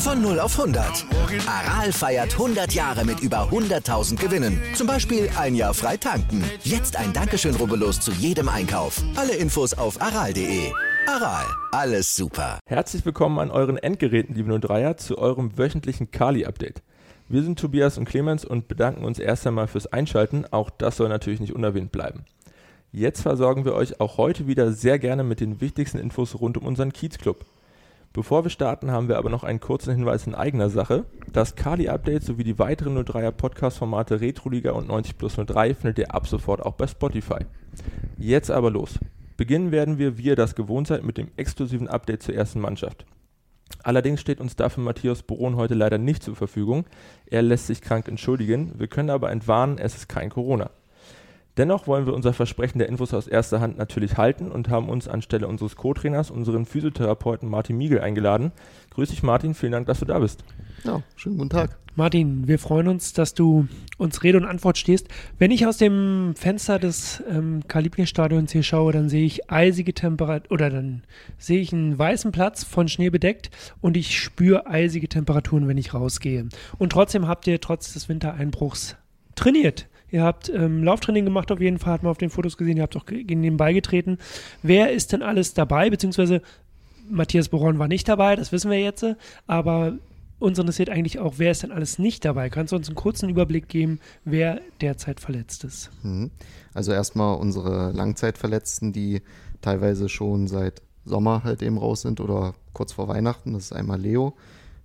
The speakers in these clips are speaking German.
Von 0 auf 100. Aral feiert 100 Jahre mit über 100.000 Gewinnen. Zum Beispiel ein Jahr frei tanken. Jetzt ein Dankeschön, rubbellos zu jedem Einkauf. Alle Infos auf aral.de. Aral, alles super. Herzlich willkommen an euren Endgeräten, liebe 03er, zu eurem wöchentlichen Kali-Update. Wir sind Tobias und Clemens und bedanken uns erst einmal fürs Einschalten. Auch das soll natürlich nicht unerwähnt bleiben. Jetzt versorgen wir euch auch heute wieder sehr gerne mit den wichtigsten Infos rund um unseren Kiezclub. Bevor wir starten, haben wir aber noch einen kurzen Hinweis in eigener Sache. Das Kali-Update sowie die weiteren 03er Podcast-Formate Retroliga und 90 plus 03 findet ihr ab sofort auch bei Spotify. Jetzt aber los. Beginnen werden wir, wie ihr das gewohnt seid, mit dem exklusiven Update zur ersten Mannschaft. Allerdings steht uns dafür Matthias Boron heute leider nicht zur Verfügung. Er lässt sich krank entschuldigen. Wir können aber entwarnen, es ist kein Corona. Dennoch wollen wir unser Versprechen der Infos aus erster Hand natürlich halten und haben uns anstelle unseres Co-Trainers unseren Physiotherapeuten Martin Miegel eingeladen. Grüß dich Martin, vielen Dank, dass du da bist. Ja, schönen guten Tag. Martin, wir freuen uns, dass du uns Rede und Antwort stehst. Wenn ich aus dem Fenster des ähm, Karl-Liebknecht-Stadions hier schaue, dann sehe ich eisige Temperatur oder dann sehe ich einen weißen Platz von Schnee bedeckt und ich spüre eisige Temperaturen, wenn ich rausgehe. Und trotzdem habt ihr trotz des Wintereinbruchs trainiert. Ihr habt ähm, Lauftraining gemacht auf jeden Fall, hat man auf den Fotos gesehen, ihr habt auch gegen den Ball getreten. Wer ist denn alles dabei? Beziehungsweise Matthias Boron war nicht dabei, das wissen wir jetzt, aber uns interessiert eigentlich auch, wer ist denn alles nicht dabei? Kannst du uns einen kurzen Überblick geben, wer derzeit verletzt ist? Mhm. Also erstmal unsere Langzeitverletzten, die teilweise schon seit Sommer halt eben raus sind oder kurz vor Weihnachten. Das ist einmal Leo,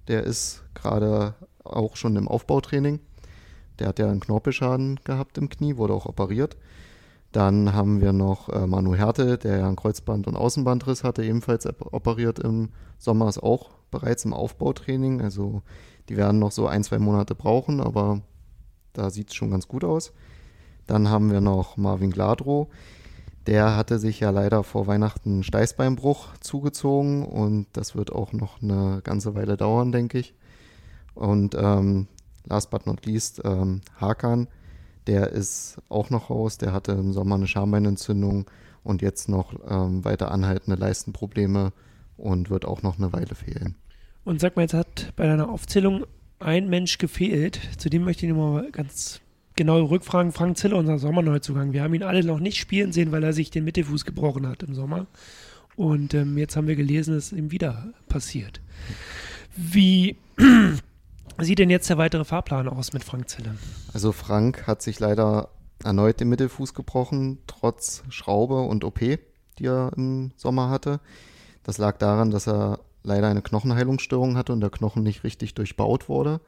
der ist gerade auch schon im Aufbautraining. Der hat ja einen Knorpelschaden gehabt im Knie, wurde auch operiert. Dann haben wir noch äh, Manu Härte, der ja einen Kreuzband- und Außenbandriss hatte, ebenfalls operiert im Sommer, ist auch bereits im Aufbautraining. Also die werden noch so ein, zwei Monate brauchen, aber da sieht es schon ganz gut aus. Dann haben wir noch Marvin Gladrow. Der hatte sich ja leider vor Weihnachten Steißbeinbruch zugezogen und das wird auch noch eine ganze Weile dauern, denke ich. Und ähm, last but not least, ähm, Hakan, der ist auch noch raus. Der hatte im Sommer eine Schambeinentzündung und jetzt noch ähm, weiter anhaltende Leistenprobleme und wird auch noch eine Weile fehlen. Und sag mal, jetzt hat bei deiner Aufzählung ein Mensch gefehlt. Zu dem möchte ich nochmal ganz genau rückfragen. Frank Ziller, unser Sommerneuzugang. Wir haben ihn alle noch nicht spielen sehen, weil er sich den Mittelfuß gebrochen hat im Sommer. Und ähm, jetzt haben wir gelesen, dass es ihm wieder passiert. Wie sieht denn jetzt der weitere Fahrplan aus mit Frank Zille? Also Frank hat sich leider erneut den Mittelfuß gebrochen, trotz Schraube und OP, die er im Sommer hatte. Das lag daran, dass er leider eine Knochenheilungsstörung hatte und der Knochen nicht richtig durchbaut wurde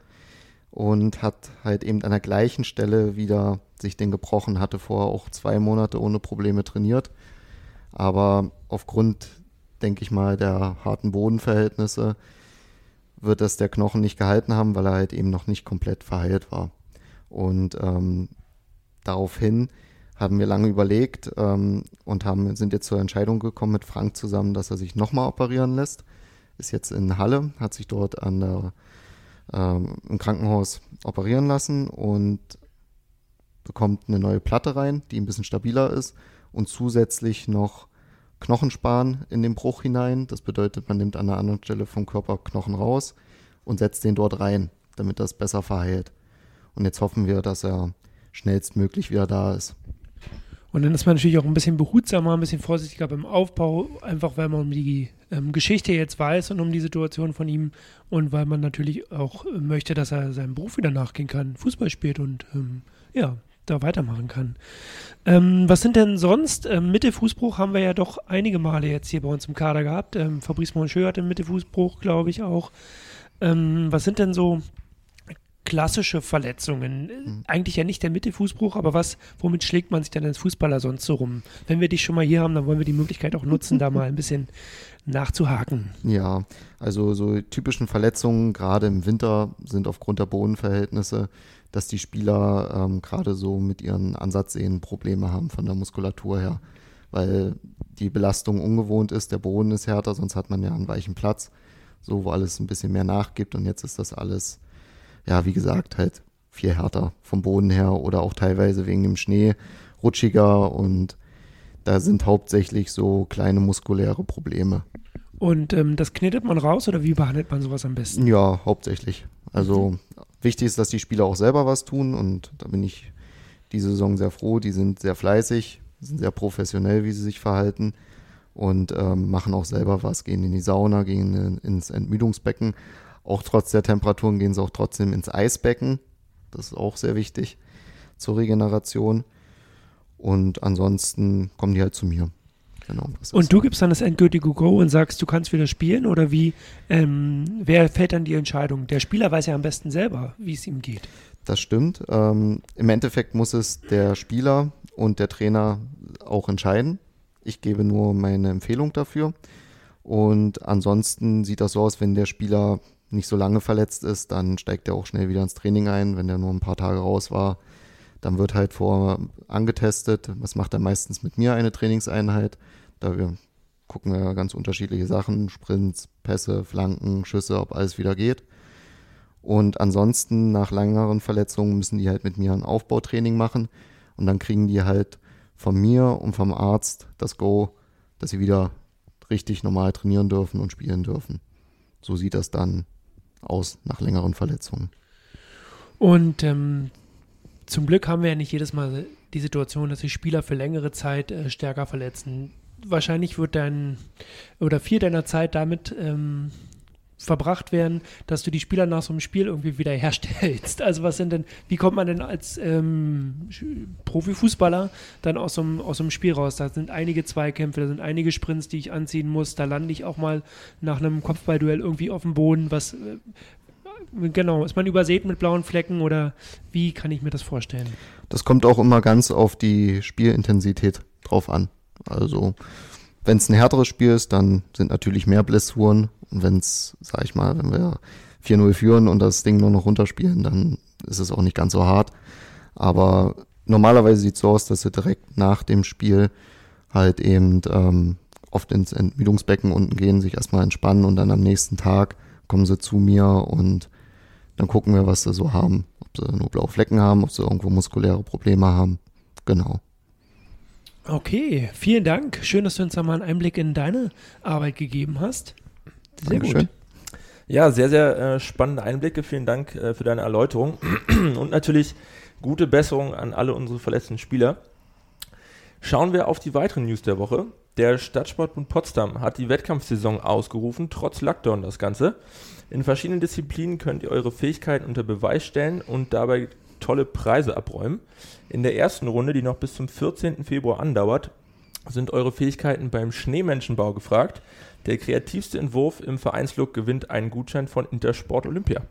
und hat halt eben an der gleichen Stelle wieder sich den gebrochen, hatte vorher auch zwei Monate ohne Probleme trainiert. Aber aufgrund, denke ich mal, der harten Bodenverhältnisse wird das der Knochen nicht gehalten haben, weil er halt eben noch nicht komplett verheilt war. Und ähm, daraufhin haben wir lange überlegt ähm, und haben, sind jetzt zur Entscheidung gekommen mit Frank zusammen, dass er sich nochmal operieren lässt. Ist jetzt in Halle, hat sich dort an der, ähm, im Krankenhaus operieren lassen und bekommt eine neue Platte rein, die ein bisschen stabiler ist und zusätzlich noch Knochenspan in den Bruch hinein. Das bedeutet, man nimmt an einer anderen Stelle vom Körper Knochen raus und setzt den dort rein, damit das besser verheilt. Und jetzt hoffen wir, dass er schnellstmöglich wieder da ist. Und dann ist man natürlich auch ein bisschen behutsamer, ein bisschen vorsichtiger beim Aufbau, einfach weil man um die ähm, Geschichte jetzt weiß und um die Situation von ihm und weil man natürlich auch möchte, dass er seinem Beruf wieder nachgehen kann, Fußball spielt und ähm, ja, da weitermachen kann. Ähm, was sind denn sonst? Ähm, Mittelfußbruch haben wir ja doch einige Male jetzt hier bei uns im Kader gehabt. Ähm, Fabrice Moncheux hat einen Mittelfußbruch, glaube ich, auch. Ähm, was sind denn so klassische Verletzungen. Mhm. Eigentlich ja nicht der Mittelfußbruch, aber was, womit schlägt man sich denn als Fußballer sonst so rum? Wenn wir dich schon mal hier haben, dann wollen wir die Möglichkeit auch nutzen, da mal ein bisschen nachzuhaken. Ja, also so typischen Verletzungen, gerade im Winter, sind aufgrund der Bodenverhältnisse, dass die Spieler ähm, gerade so mit ihren Ansatzsehnen Probleme haben von der Muskulatur her, weil die Belastung ungewohnt ist, der Boden ist härter, sonst hat man ja einen weichen Platz, so wo alles ein bisschen mehr nachgibt und jetzt ist das alles ja, wie gesagt, halt viel härter vom Boden her oder auch teilweise wegen dem Schnee rutschiger und da sind hauptsächlich so kleine muskuläre Probleme. Und ähm, das knetet man raus oder wie behandelt man sowas am besten? Ja, hauptsächlich. Also wichtig ist, dass die Spieler auch selber was tun und da bin ich diese Saison sehr froh. Die sind sehr fleißig, sind sehr professionell, wie sie sich verhalten und ähm, machen auch selber was, gehen in die Sauna, gehen ins Entmüdungsbecken. Auch trotz der Temperaturen gehen sie auch trotzdem ins Eisbecken. Das ist auch sehr wichtig zur Regeneration. Und ansonsten kommen die halt zu mir. Genau, und du gibst dann das endgültige Go und sagst, du kannst wieder spielen oder wie, ähm, wer fällt dann die Entscheidung? Der Spieler weiß ja am besten selber, wie es ihm geht. Das stimmt. Ähm, Im Endeffekt muss es der Spieler und der Trainer auch entscheiden. Ich gebe nur meine Empfehlung dafür. Und ansonsten sieht das so aus, wenn der Spieler nicht so lange verletzt ist, dann steigt er auch schnell wieder ins Training ein. Wenn er nur ein paar Tage raus war, dann wird halt vor angetestet. Was macht er meistens mit mir eine Trainingseinheit? Da wir gucken wir ganz unterschiedliche Sachen, Sprints, Pässe, Flanken, Schüsse, ob alles wieder geht. Und ansonsten nach längeren Verletzungen müssen die halt mit mir ein Aufbautraining machen und dann kriegen die halt von mir und vom Arzt das Go, dass sie wieder richtig normal trainieren dürfen und spielen dürfen. So sieht das dann aus nach längeren Verletzungen. Und ähm, zum Glück haben wir ja nicht jedes Mal die Situation, dass sich Spieler für längere Zeit äh, stärker verletzen. Wahrscheinlich wird dein oder viel deiner Zeit damit ähm, verbracht werden, dass du die Spieler nach so einem Spiel irgendwie wieder herstellst. Also was sind denn, wie kommt man denn als ähm, Profifußballer dann aus so, einem, aus so einem Spiel raus? Da sind einige Zweikämpfe, da sind einige Sprints, die ich anziehen muss, da lande ich auch mal nach einem Kopfballduell irgendwie auf dem Boden. Was, äh, genau, ist man übersät mit blauen Flecken oder wie kann ich mir das vorstellen? Das kommt auch immer ganz auf die Spielintensität drauf an. Also wenn es ein härteres Spiel ist, dann sind natürlich mehr Blessuren und wenn es, sag ich mal, wenn wir 4-0 führen und das Ding nur noch runterspielen, dann ist es auch nicht ganz so hart. Aber normalerweise sieht es so aus, dass sie direkt nach dem Spiel halt eben ähm, oft ins Entmüdungsbecken unten gehen, sich erstmal entspannen und dann am nächsten Tag kommen sie zu mir und dann gucken wir, was sie so haben. Ob sie nur blaue Flecken haben, ob sie irgendwo muskuläre Probleme haben. Genau. Okay, vielen Dank. Schön, dass du uns da mal einen Einblick in deine Arbeit gegeben hast. Sehr Dankeschön. gut. Ja, sehr, sehr äh, spannende Einblicke. Vielen Dank äh, für deine Erläuterung. Und natürlich gute Besserung an alle unsere verletzten Spieler. Schauen wir auf die weiteren News der Woche. Der Stadtsportbund Potsdam hat die Wettkampfsaison ausgerufen, trotz Lockdown das Ganze. In verschiedenen Disziplinen könnt ihr eure Fähigkeiten unter Beweis stellen und dabei tolle Preise abräumen. In der ersten Runde, die noch bis zum 14. Februar andauert, sind eure Fähigkeiten beim Schneemenschenbau gefragt. Der kreativste Entwurf im Vereinslook gewinnt einen Gutschein von Intersport Olympia.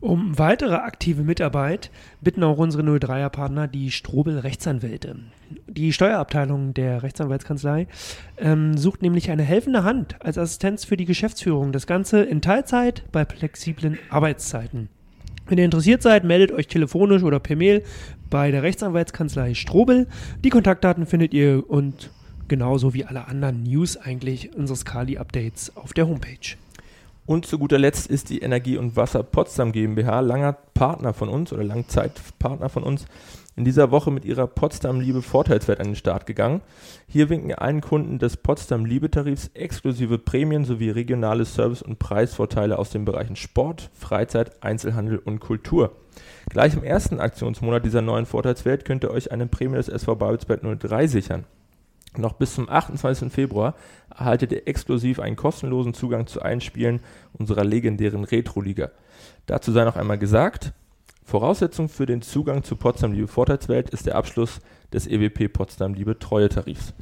Um weitere aktive Mitarbeit bitten auch unsere 03er-Partner die Strobel Rechtsanwälte. Die Steuerabteilung der Rechtsanwaltskanzlei ähm, sucht nämlich eine helfende Hand als Assistenz für die Geschäftsführung. Das Ganze in Teilzeit bei flexiblen Arbeitszeiten. Wenn ihr interessiert seid, meldet euch telefonisch oder per Mail bei der Rechtsanwaltskanzlei Strobel. Die Kontaktdaten findet ihr und genauso wie alle anderen News eigentlich unseres Kali-Updates auf der Homepage. Und zu guter Letzt ist die Energie und Wasser Potsdam GmbH langer Partner von uns oder Langzeitpartner von uns in dieser Woche mit ihrer Potsdam Liebe Vorteilswert an den Start gegangen. Hier winken allen Kunden des Potsdam Liebe Tarifs exklusive Prämien sowie regionale Service- und Preisvorteile aus den Bereichen Sport, Freizeit, Einzelhandel und Kultur. Gleich im ersten Aktionsmonat dieser neuen Vorteilswelt könnt ihr euch eine Prämie des SV Babelsberg 03 sichern. Noch bis zum 28. Februar erhaltet ihr exklusiv einen kostenlosen Zugang zu allen Spielen unserer legendären Retro-Liga. Dazu sei noch einmal gesagt, Voraussetzung für den Zugang zu Potsdam Liebe Vorteilswelt ist der Abschluss des EWP Potsdam Liebe Treuetarifs.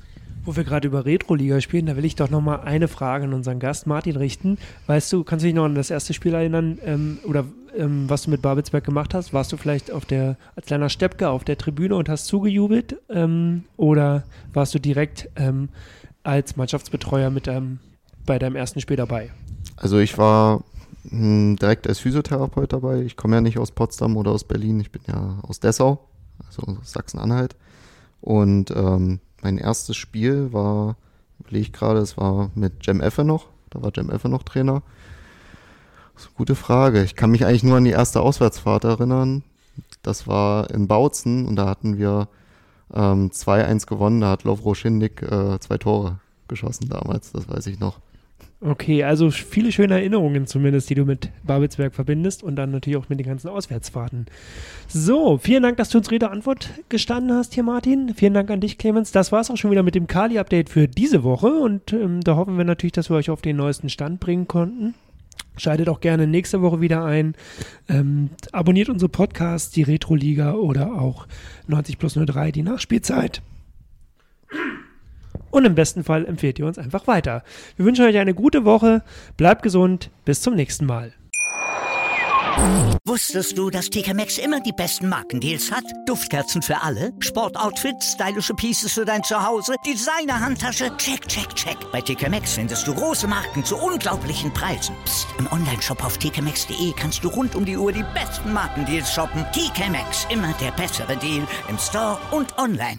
Wo wir gerade über Retro-Liga spielen, da will ich doch noch mal eine Frage an unseren Gast Martin richten. Weißt du, kannst du dich noch an das erste Spiel erinnern ähm, oder ähm, was du mit Babelsberg gemacht hast. Warst du vielleicht auf der, als kleiner Steppke auf der Tribüne und hast zugejubelt? Ähm, oder warst du direkt ähm, als Mannschaftsbetreuer mit deinem, bei deinem ersten Spiel dabei? Also ich war direkt als Physiotherapeut dabei. Ich komme ja nicht aus Potsdam oder aus Berlin, ich bin ja aus Dessau, also Sachsen-Anhalt. Und ähm, mein erstes Spiel war, überlege ich gerade, es war mit Jem Effe noch. Da war Jem Effe noch Trainer. Gute Frage. Ich kann mich eigentlich nur an die erste Auswärtsfahrt erinnern. Das war in Bautzen und da hatten wir ähm, 2-1 gewonnen. Da hat Lovro Schindig äh, zwei Tore geschossen damals, das weiß ich noch. Okay, also viele schöne Erinnerungen zumindest, die du mit Babelsberg verbindest und dann natürlich auch mit den ganzen Auswärtsfahrten. So, vielen Dank, dass du uns Rede Antwort gestanden hast hier, Martin. Vielen Dank an dich, Clemens. Das war es auch schon wieder mit dem Kali-Update für diese Woche und ähm, da hoffen wir natürlich, dass wir euch auf den neuesten Stand bringen konnten. Schaltet auch gerne nächste Woche wieder ein. Ähm, abonniert unsere Podcasts, die Retro-Liga oder auch 90 plus 03, die Nachspielzeit. Und im besten Fall empfehlt ihr uns einfach weiter. Wir wünschen euch eine gute Woche. Bleibt gesund. Bis zum nächsten Mal. Wusstest du, dass TK Maxx immer die besten Markendeals hat? Duftkerzen für alle, Sportoutfits, stylische Pieces für dein Zuhause, Designer-Handtasche, check, check, check. Bei TK Maxx findest du große Marken zu unglaublichen Preisen. Psst. im Onlineshop auf tkmaxx.de kannst du rund um die Uhr die besten Markendeals shoppen. TK Maxx, immer der bessere Deal im Store und online.